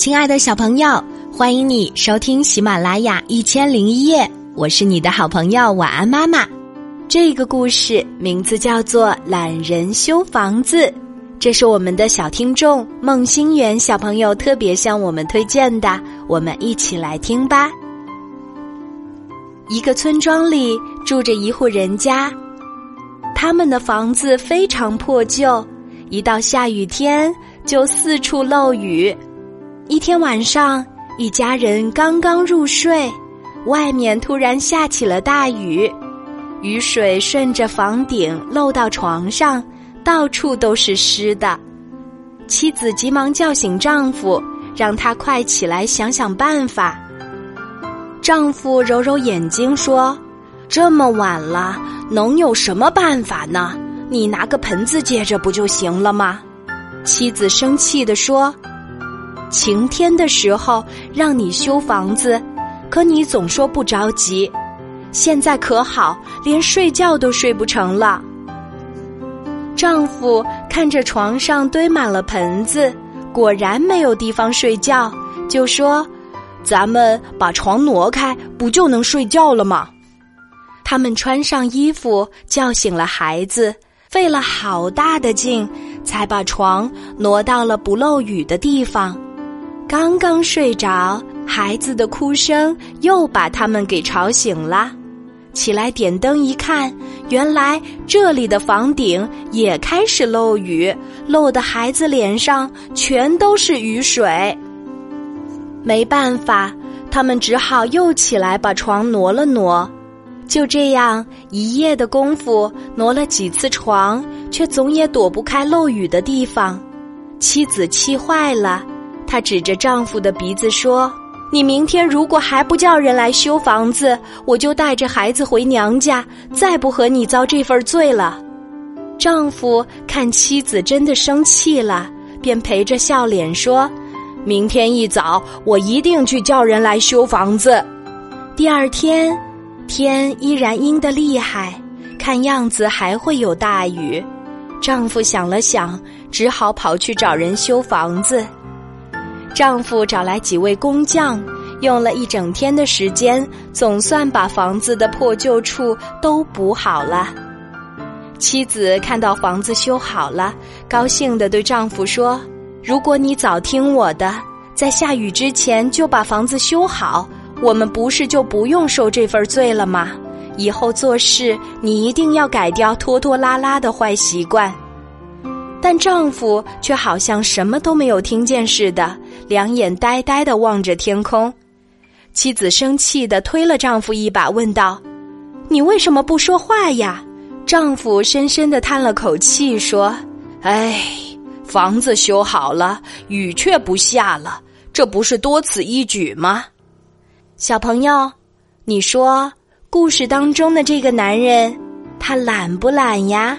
亲爱的小朋友，欢迎你收听喜马拉雅一千零一夜，我是你的好朋友晚安妈妈。这个故事名字叫做《懒人修房子》，这是我们的小听众孟心圆小朋友特别向我们推荐的，我们一起来听吧。一个村庄里住着一户人家，他们的房子非常破旧，一到下雨天就四处漏雨。一天晚上，一家人刚刚入睡，外面突然下起了大雨，雨水顺着房顶漏到床上，到处都是湿的。妻子急忙叫醒丈夫，让他快起来想想办法。丈夫揉揉眼睛说：“这么晚了，能有什么办法呢？你拿个盆子接着不就行了吗？”妻子生气地说。晴天的时候让你修房子，可你总说不着急。现在可好，连睡觉都睡不成了。丈夫看着床上堆满了盆子，果然没有地方睡觉，就说：“咱们把床挪开，不就能睡觉了吗？”他们穿上衣服，叫醒了孩子，费了好大的劲，才把床挪到了不漏雨的地方。刚刚睡着，孩子的哭声又把他们给吵醒了。起来点灯一看，原来这里的房顶也开始漏雨，漏的孩子脸上全都是雨水。没办法，他们只好又起来把床挪了挪。就这样，一夜的功夫，挪了几次床，却总也躲不开漏雨的地方。妻子气坏了。她指着丈夫的鼻子说：“你明天如果还不叫人来修房子，我就带着孩子回娘家，再不和你遭这份罪了。”丈夫看妻子真的生气了，便陪着笑脸说：“明天一早，我一定去叫人来修房子。”第二天，天依然阴得厉害，看样子还会有大雨。丈夫想了想，只好跑去找人修房子。丈夫找来几位工匠，用了一整天的时间，总算把房子的破旧处都补好了。妻子看到房子修好了，高兴地对丈夫说：“如果你早听我的，在下雨之前就把房子修好，我们不是就不用受这份罪了吗？以后做事你一定要改掉拖拖拉拉的坏习惯。”但丈夫却好像什么都没有听见似的，两眼呆呆的望着天空。妻子生气的推了丈夫一把，问道：“你为什么不说话呀？”丈夫深深的叹了口气，说：“哎，房子修好了，雨却不下了，这不是多此一举吗？”小朋友，你说故事当中的这个男人，他懒不懒呀？